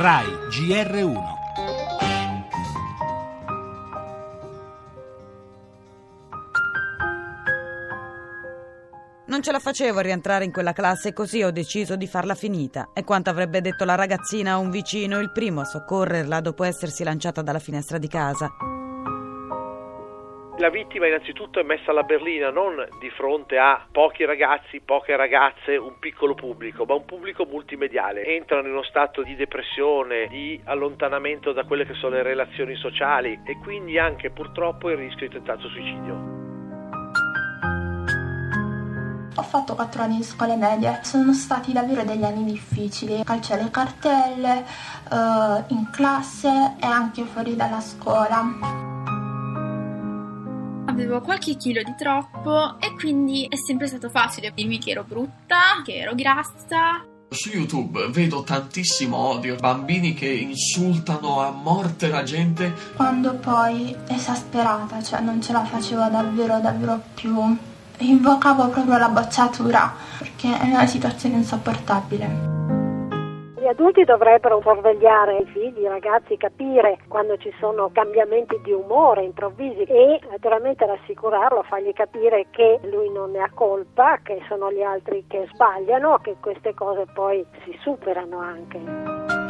RAI GR1 Non ce la facevo a rientrare in quella classe così ho deciso di farla finita. E quanto avrebbe detto la ragazzina a un vicino, il primo a soccorrerla dopo essersi lanciata dalla finestra di casa. La vittima innanzitutto è messa alla berlina non di fronte a pochi ragazzi, poche ragazze, un piccolo pubblico, ma un pubblico multimediale. Entrano in uno stato di depressione, di allontanamento da quelle che sono le relazioni sociali e quindi anche purtroppo il rischio di tentato suicidio. Ho fatto quattro anni di scuole medie, sono stati davvero degli anni difficili, calcio alle cartelle, eh, in classe e anche fuori dalla scuola avevo qualche chilo di troppo e quindi è sempre stato facile dirmi che ero brutta, che ero grassa. Su YouTube vedo tantissimo odio, bambini che insultano a morte la gente. Quando poi esasperata, cioè non ce la facevo davvero, davvero più, invocavo proprio la bocciatura perché è una situazione insopportabile adulti dovrebbero sorvegliare i figli, i ragazzi, capire quando ci sono cambiamenti di umore improvvisi e naturalmente rassicurarlo, fargli capire che lui non ne ha colpa, che sono gli altri che sbagliano, che queste cose poi si superano anche.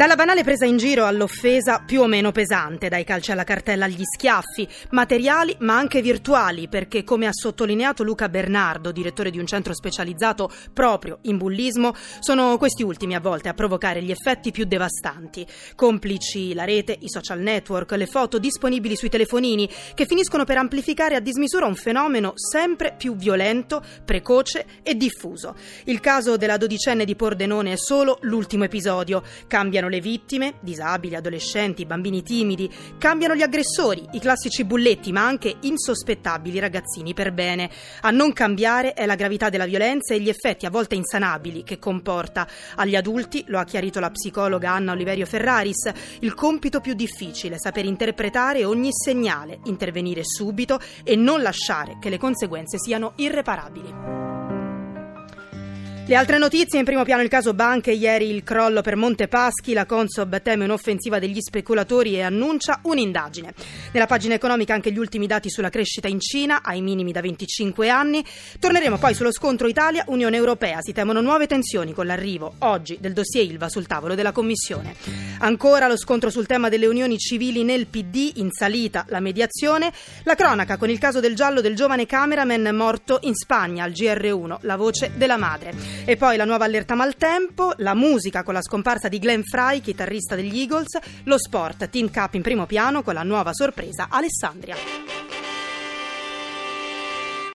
Dalla banale presa in giro all'offesa più o meno pesante, dai calci alla cartella agli schiaffi, materiali ma anche virtuali, perché come ha sottolineato Luca Bernardo, direttore di un centro specializzato proprio in bullismo, sono questi ultimi a volte a provocare gli effetti più devastanti. Complici la rete, i social network, le foto disponibili sui telefonini, che finiscono per amplificare a dismisura un fenomeno sempre più violento, precoce e diffuso. Il caso della dodicenne di Pordenone è solo l'ultimo episodio. Cambiano le vittime, disabili, adolescenti, bambini timidi, cambiano gli aggressori, i classici bulletti, ma anche insospettabili ragazzini per bene. A non cambiare è la gravità della violenza e gli effetti a volte insanabili che comporta. Agli adulti, lo ha chiarito la psicologa Anna Oliverio Ferraris, il compito più difficile, saper interpretare ogni segnale, intervenire subito e non lasciare che le conseguenze siano irreparabili. Le altre notizie, in primo piano il caso banche, ieri il crollo per Montepaschi, la Consob teme un'offensiva degli speculatori e annuncia un'indagine. Nella pagina economica anche gli ultimi dati sulla crescita in Cina, ai minimi da 25 anni. Torneremo poi sullo scontro Italia-Unione Europea, si temono nuove tensioni con l'arrivo oggi del dossier Ilva sul tavolo della Commissione. Ancora lo scontro sul tema delle unioni civili nel PD, in salita la mediazione, la cronaca con il caso del giallo del giovane cameraman morto in Spagna al GR1, la voce della madre. E poi la nuova allerta maltempo, la musica con la scomparsa di Glenn Fry, chitarrista degli Eagles, lo sport, Team Cup in primo piano con la nuova sorpresa Alessandria.